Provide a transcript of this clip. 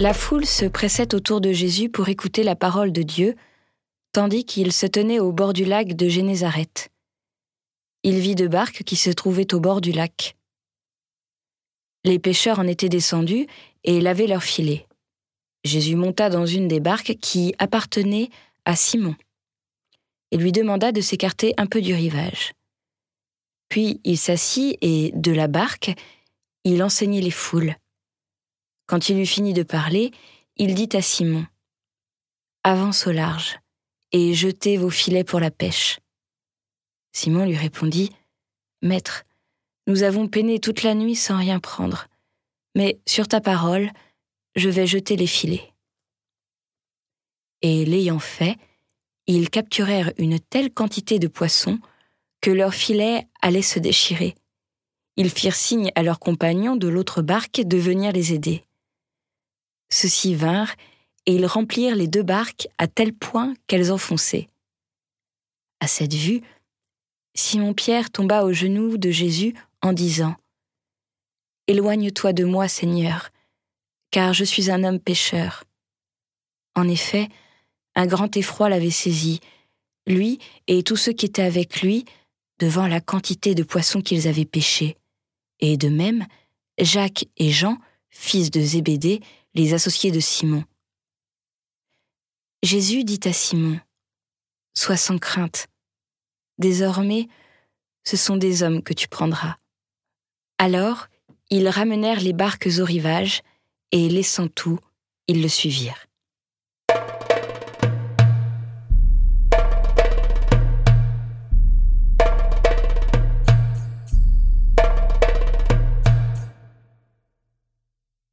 La foule se pressait autour de Jésus pour écouter la parole de Dieu, tandis qu'il se tenait au bord du lac de Génézareth. Il vit deux barques qui se trouvaient au bord du lac. Les pêcheurs en étaient descendus et lavaient leurs filets. Jésus monta dans une des barques qui appartenait à Simon et lui demanda de s'écarter un peu du rivage. Puis il s'assit et, de la barque, il enseignait les foules. Quand il eut fini de parler, il dit à Simon Avance au large et jetez vos filets pour la pêche. Simon lui répondit Maître, nous avons peiné toute la nuit sans rien prendre, mais sur ta parole, je vais jeter les filets. Et l'ayant fait, ils capturèrent une telle quantité de poissons que leurs filets allaient se déchirer. Ils firent signe à leurs compagnons de l'autre barque de venir les aider. Ceux-ci vinrent, et ils remplirent les deux barques à tel point qu'elles enfonçaient. À cette vue, Simon-Pierre tomba aux genoux de Jésus en disant Éloigne-toi de moi, Seigneur, car je suis un homme pécheur. En effet, un grand effroi l'avait saisi, lui et tous ceux qui étaient avec lui, devant la quantité de poissons qu'ils avaient pêchés. Et de même, Jacques et Jean, fils de Zébédée, les associés de Simon. Jésus dit à Simon, Sois sans crainte. Désormais, ce sont des hommes que tu prendras. Alors, ils ramenèrent les barques au rivage, et laissant tout, ils le suivirent.